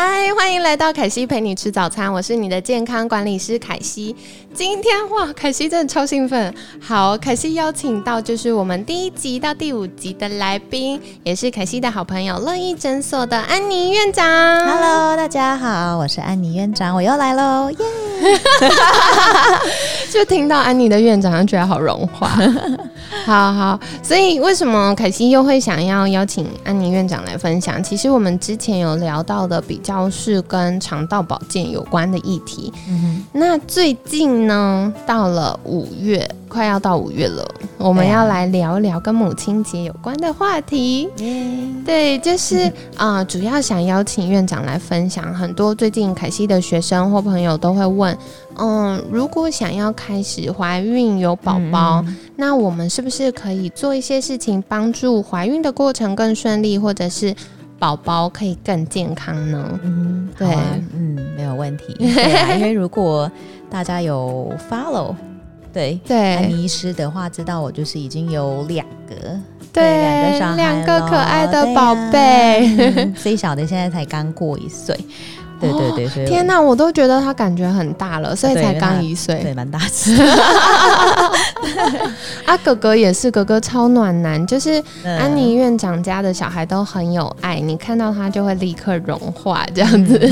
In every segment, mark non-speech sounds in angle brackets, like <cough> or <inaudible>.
嗨，欢迎来到凯西陪你吃早餐，我是你的健康管理师凯西。今天哇，凯西真的超兴奋。好，凯西邀请到就是我们第一集到第五集的来宾，也是凯西的好朋友乐意诊所的安妮院长。Hello，大家好，我是安妮院长，我又来喽，耶！<laughs> 就听到安妮的院长，就觉得好融化。<laughs> 好好，所以为什么凯西又会想要邀请安妮院长来分享？其实我们之前有聊到的比较是跟肠道保健有关的议题。嗯那最近呢，到了五月，快要到五月了，我们要来聊一聊跟母亲节有关的话题。对，就是 <laughs> 啊、呃主要想邀请院长来分享很多最近凯西的学生或朋友都会问，嗯，如果想要开始怀孕有宝宝，嗯那我们是不是可以做一些事情帮助怀孕的过程更顺利，或者是宝宝可以更健康呢？嗯，对啊嗯，没有问题。因为如果大家有 follow，对。安对妮医师的话，知道我就是已经有两个，对，两个两个可咯爱的对宝啊贝。嗯最小的现在才刚过一岁，对对对，所以天哪，我都觉得他感觉很大了，所以才刚一岁。对，蛮大只的。<laughs> 啊，哥哥也是，哥哥超暖男，就是嗯安妮院长家的小孩都很有爱，你看到他就会立刻融化这样子。<laughs>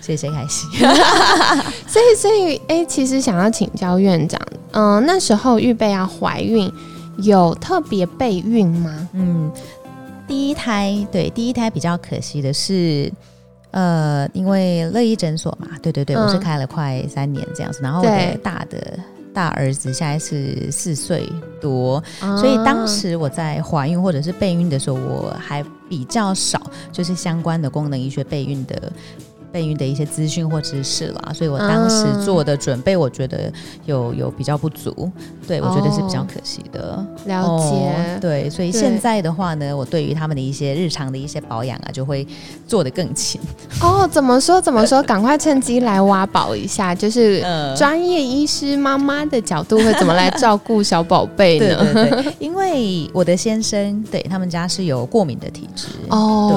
谢谢开心。<laughs> 所以，所以，哎、其实想要请教院长，嗯、那时候预备要怀孕，有特别备孕吗？嗯，第一胎对第一胎比较可惜的是，呃，因为乐医诊所嘛，对对对，嗯我是开了快三年这样子，然后我的大的大儿子现在是四岁多，所以当时我在怀孕或者是备孕的时候，我还比较少就是相关的功能医学备孕的。备孕的一些资讯或知识啦，所以我当时嗯做的准备，我觉得有有比较不足，对我觉得是比较哦可惜的。了解，哦对，所以现在的话呢，我对于他们的一些日常的一些保养啊，就会做的更勤。哦，怎么说怎么说？赶快趁机来挖宝一下，<laughs> 就是呃专业医师妈妈的角度会怎么来照顾小宝贝对呢？<laughs> 对对，因为我的先生对他们家是有过敏的体质，哦，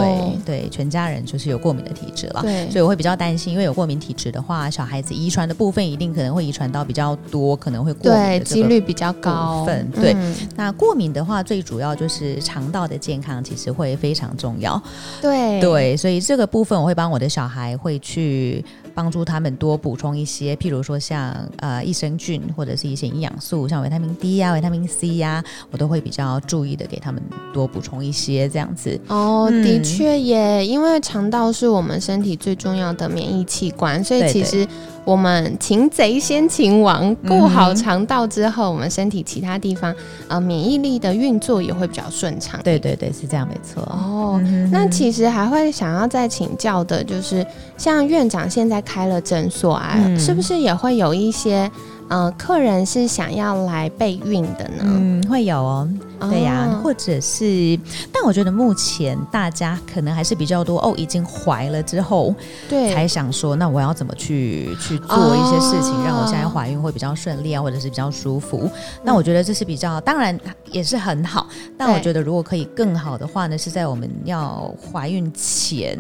对对，全家人就是有过敏的体质啦。对所以我会比较担心，因为有过敏体质的话，小孩子遗传的部分一定可能会遗传到比较多，可能会过敏几率比较高对嗯。那过敏的话，最主要就是肠道的健康，其实会非常重要。对。对，所以这个部分我会帮我的小孩会去帮助他们多补充一些，譬如说像呃益生菌或者是一些营养素，像维他命 D 呀、维他命 C 呀、我都会比较注意的给他们多补充一些这样子。哦，嗯的确耶，因为肠道是我们身体最重要的免疫器官，所以其实我们擒贼先擒王，顾好肠道之后，我们身体其他地方呃免疫力的运作也会比较顺畅。对对对，是这样没错。哦，那其实还会想要再请教的，就是像院长现在开了诊所啊，嗯是不是也会有一些呃客人是想要来备孕的呢？嗯，会有哦，对呀、哦或者是，但我觉得目前大家可能还是比较多哦，已经怀了之后对，才想说，那我要怎么去去做一些事情，哦让我现在怀孕会比较顺利啊，或者是比较舒服。那我觉得这是比较，当然也是很好，但我觉得如果可以更好的话呢，是在我们要怀孕前。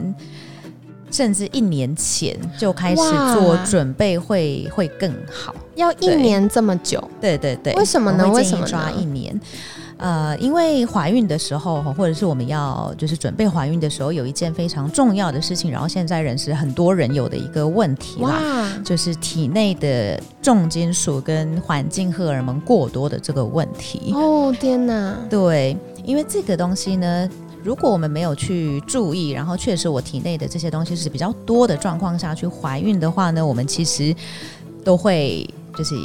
甚至一年前就开始做准备会会更好。要一年这么久，对对对，为什么呢为什么抓一年？呃，因为怀孕的时候，或者是我们要就是准备怀孕的时候，有一件非常重要的事情，然后现在人是很多人有的一个问题啦，就是体内的重金属跟环境荷尔蒙过多的这个问题。哦天哪，对，因为这个东西呢，如果我们没有去注意，然后确实我体内的这些东西是比较多的状况下去怀孕的话呢，我们其实都会就是。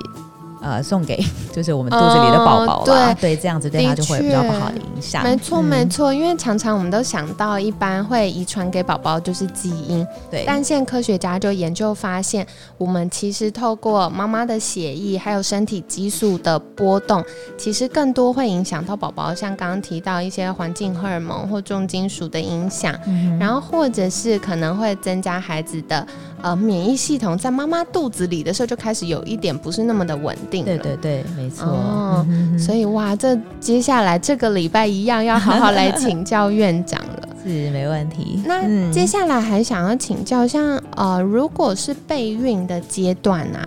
呃，呃送给 <laughs> 就是我们肚子里的宝宝啦，哦对，这样子对他就会比较不好的影响。没错，嗯没错，因为常常我们都想到，一般会遗传给宝宝就是基因，对，但现在科学家就研究发现，我们其实透过妈妈的血液还有身体激素的波动，其实更多会影响到宝宝，像刚刚提到一些环境荷尔蒙或重金属的影响，嗯然后或者是可能会增加孩子的呃免疫系统，在妈妈肚子里的时候就开始有一点不是那么的稳定了。对对对，没错。哦嗯所以哇，这接下来这个礼拜一样要好好来请教院长了。<laughs> 是没问题。那嗯接下来还想要请教，像呃，如果是备孕的阶段啊，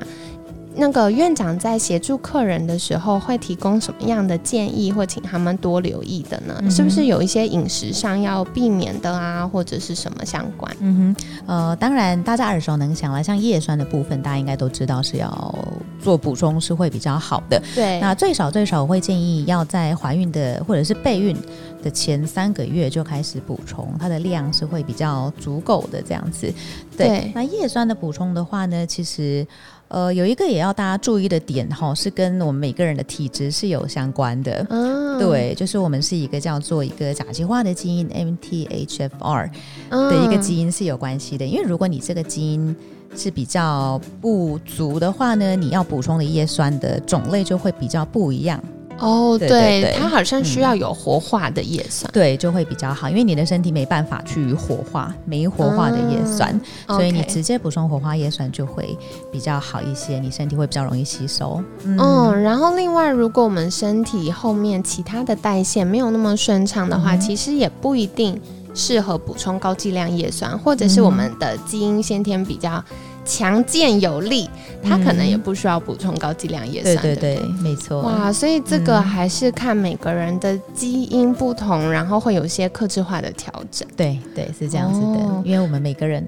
那个院长在协助客人的时候，会提供什么样的建议，或请他们多留意的呢？嗯是不是有一些饮食上要避免的啊，或者是什么相关？嗯哼，呃，当然大家耳熟能详了，像叶酸的部分，大家应该都知道是要做补充是会比较好的。对，那最少最少我会建议要在怀孕的或者是备孕的前三个月就开始补充，它的量是会比较足够的这样子。对，对那叶酸的补充的话呢，其实。呃，有一个也要大家注意的点哈，是跟我们每个人的体质是有相关的。嗯，对，就是我们是一个叫做一个甲基化的基因 MTHFR 嗯的一个基因是有关系的，因为如果你这个基因是比较不足的话呢，你要补充的叶酸的种类就会比较不一样，哦，对对，对对。它好像需要有活化的叶酸，对，就会比较好，因为你的身体没办法去活化没活化的叶酸，所以你直接补充活化叶酸就会比较好一些，你身体会比较容易吸收。嗯，然后另外，如果我们身体后面其他的代谢没有那么顺畅的话，嗯其实也不一定适合补充高剂量叶酸，或者是我们的基因先天比较强健有力，它可能也不需要补充高剂量叶酸。对对对没错。哇，所以这个嗯还是看每个人的基因不同，然后会有一些克制化的调整。对对，是这样子的，哦因为我们每个人，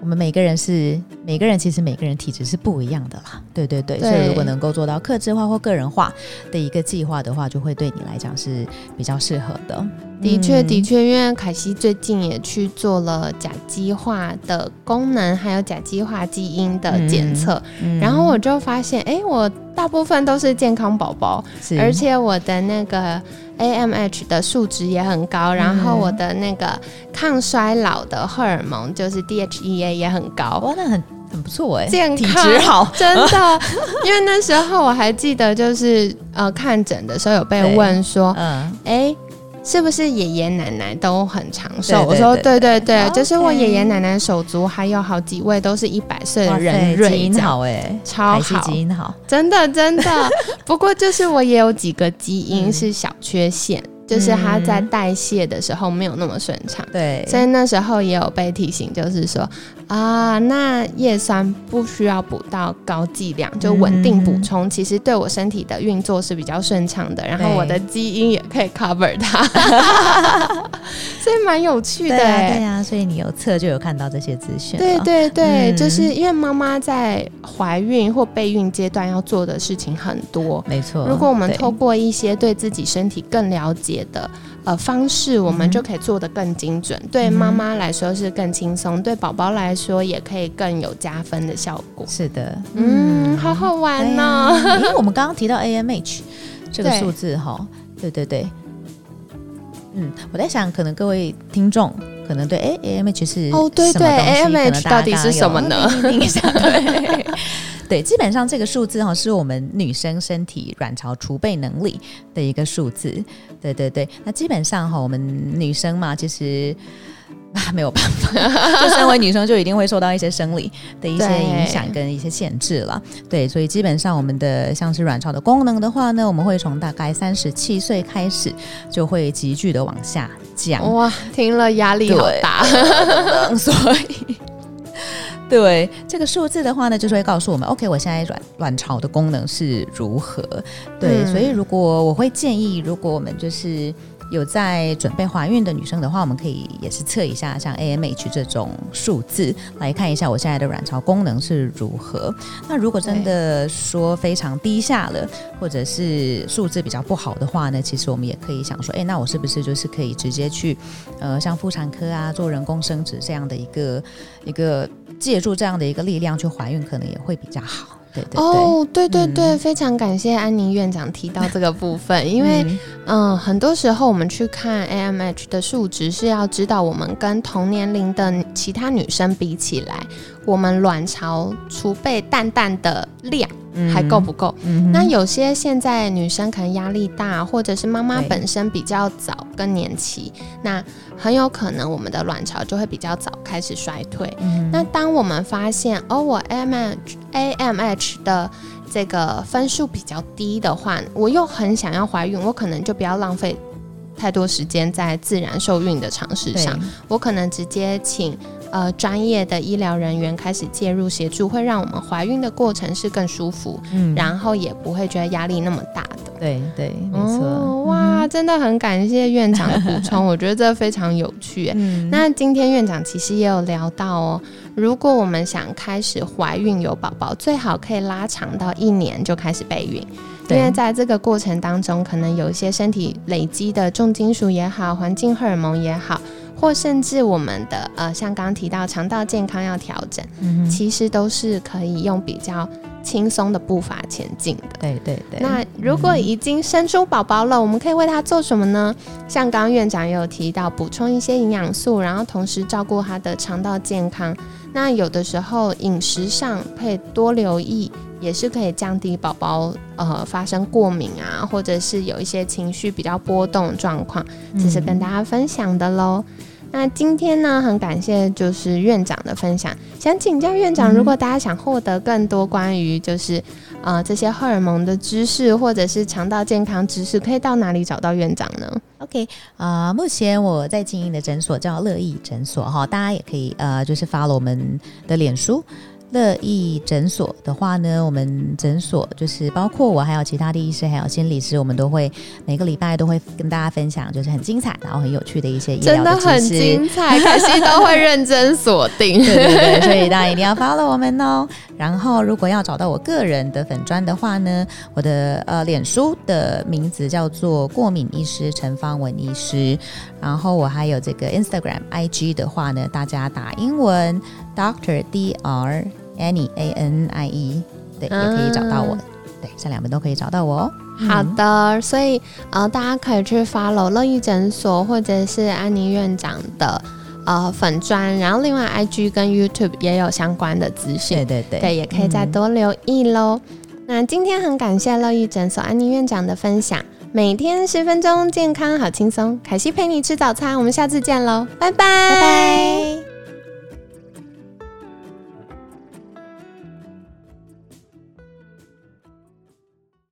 我们每个人是每个人其实每个人体质是不一样的啦。对对对，对所以如果能够做到克制化或个人化的一个计划的话，就会对你来讲是比较适合的。的确，嗯的确，因为凯西最近也去做了甲基化的功能，还有甲基化基因的检测，嗯然后我就发现，哎，我大部分都是健康宝宝，而且我的那个 AMH 的数值也很高，然后我的那个抗衰老的荷尔蒙就是 DHEA 也很高。哇，那很很不错哎，体健康质好，<laughs> 真的，因为那时候我还记得，就是呃看诊的时候有被问说，嗯，哎、是不是爷爷奶奶都很长寿？我说对对对。对，就是我爷爷奶奶手足还有好几位都是一百岁的哇人塞基因好哎，超好。基因好，真的真的。<laughs> 不过就是我也有几个基因嗯。是小缺陷，就是它在代谢的时候没有那么顺畅。对，所以那时候也有被提醒，就是说啊，那叶酸不需要补到高剂量，就稳定补充，其实对我身体的运作是比较顺畅的，然后我的基因也可以 cover 它，<laughs> 所以蛮有趣的对啊欸对啊，所以你有测就有看到这些资讯了，对对对，嗯就是因为妈妈在怀孕或备孕阶段要做的事情很多。没错。如果我们对透过一些对自己身体更了解的呃方式，我们嗯就可以做得更精准。对嗯妈妈来说是更轻松，对宝宝来说也可以更有加分的效果。是的，嗯，好好玩对呢、啊因为我们刚刚提到 AMH <laughs> 这个数字哈，对对对，嗯，我在想，可能各位听众可能对哎 AMH 是哦对对 AMH 到底是什么呢？叮叮叮一下对。对，基本上这个数字哈是我们女生身体卵巢储备能力的一个数字。对对对，那基本上哈，我们女生嘛，其实 <laughs> 啊没有办法，<laughs> 就身为女生就一定会受到一些生理的一些影响跟一些限制了。对，所以基本上我们的像是卵巢的功能的话呢，我们会从大概三十七岁开始就会急剧的往下降。哇，听了压力好大。<laughs> 所以。对这个数字的话呢，就是会告诉我们，OK，我现在卵卵巢的功能是如何。对，嗯所以如果我会建议，如果我们就是有在准备怀孕的女生的话，我们可以也是测一下像 AMH 这种数字，来看一下我现在的卵巢功能是如何。那如果真的说非常低下了，或者是数字比较不好的话呢，其实我们也可以想说，哎，那我是不是就是可以直接去呃像妇产科啊做人工生殖这样的一个一个借助这样的一个力量去怀孕，可能也会比较好。对对哦，对对对，非常感谢安宁院长提到这个部分，<laughs> 因为嗯，很多时候我们去看 AMH 的数值是要知道我们跟同年龄的其他女生比起来，我们卵巢储备蛋蛋的量。还够不够？那有些现在女生可能压力大，或者是妈妈本身比较早更年期，那很有可能我们的卵巢就会比较早开始衰退。那当我们发现哦，我 AMH AMH 的这个分数比较低的话，我又很想要怀孕，我可能就不要浪费太多时间在自然受孕的尝试上，我可能直接请。呃，专业的医疗人员开始介入协助，会让我们怀孕的过程是更舒服，嗯，然后也不会觉得压力那么大的。对对，没错。哇，真的很感谢院长的补充，我觉得这非常有趣。<laughs> 嗯，那今天院长其实也有聊到哦，如果我们想开始怀孕有宝宝，最好可以拉长到一年就开始备孕，因为在这个过程当中，可能有一些身体累积的重金属也好，环境荷尔蒙也好。或甚至我们的呃，像刚刚提到肠道健康要调整，其实都是可以用比较轻松的步伐前进的。对对对。那如果已经生出宝宝了，我们可以为他做什么呢？像刚刚院长也有提到，补充一些营养素，然后同时照顾他的肠道健康。那有的时候饮食上可以多留意，也是可以降低宝宝呃发生过敏啊，或者是有一些情绪比较波动状况，这是跟大家分享的喽。那今天呢，很感谢就是院长的分享。想请教院长，如果大家想获得更多关于就是呃这些荷尔蒙的知识，或者是肠道健康知识，可以到哪里找到院长呢啊，目前我在经营的诊所叫乐意诊所哈，大家也可以呃就是发了我们的脸书。乐意诊所的话呢，我们诊所就是包括我，还有其他的医师，还有心理师，我们都会每个礼拜都会跟大家分享，就是很精彩，然后很有趣的一些医疗的知识。真的很精彩，可惜都会认真锁定。对对对，所以大家一定要 follow 我们哦。然后，如果要找到我个人的粉砖的话呢，我的呃脸书的名字叫做过敏医师陈方文医师。然后我还有这个 Instagram IG 的话呢，大家打英文。Doctor D R Annie A N I E，对，也可以找到我。对，这两边都可以找到我哦。好的，所以呃，大家可以去 follow 乐意诊所或者是安妮院长的呃粉砖，然后另外 I G 跟 YouTube 也有相关的资讯。对对对，对，也可以再多留意喽。那今天很感谢乐意诊所安妮院长的分享，每天十分钟，健康好轻松。凯西陪你吃早餐，我们下次见喽，拜拜，拜拜。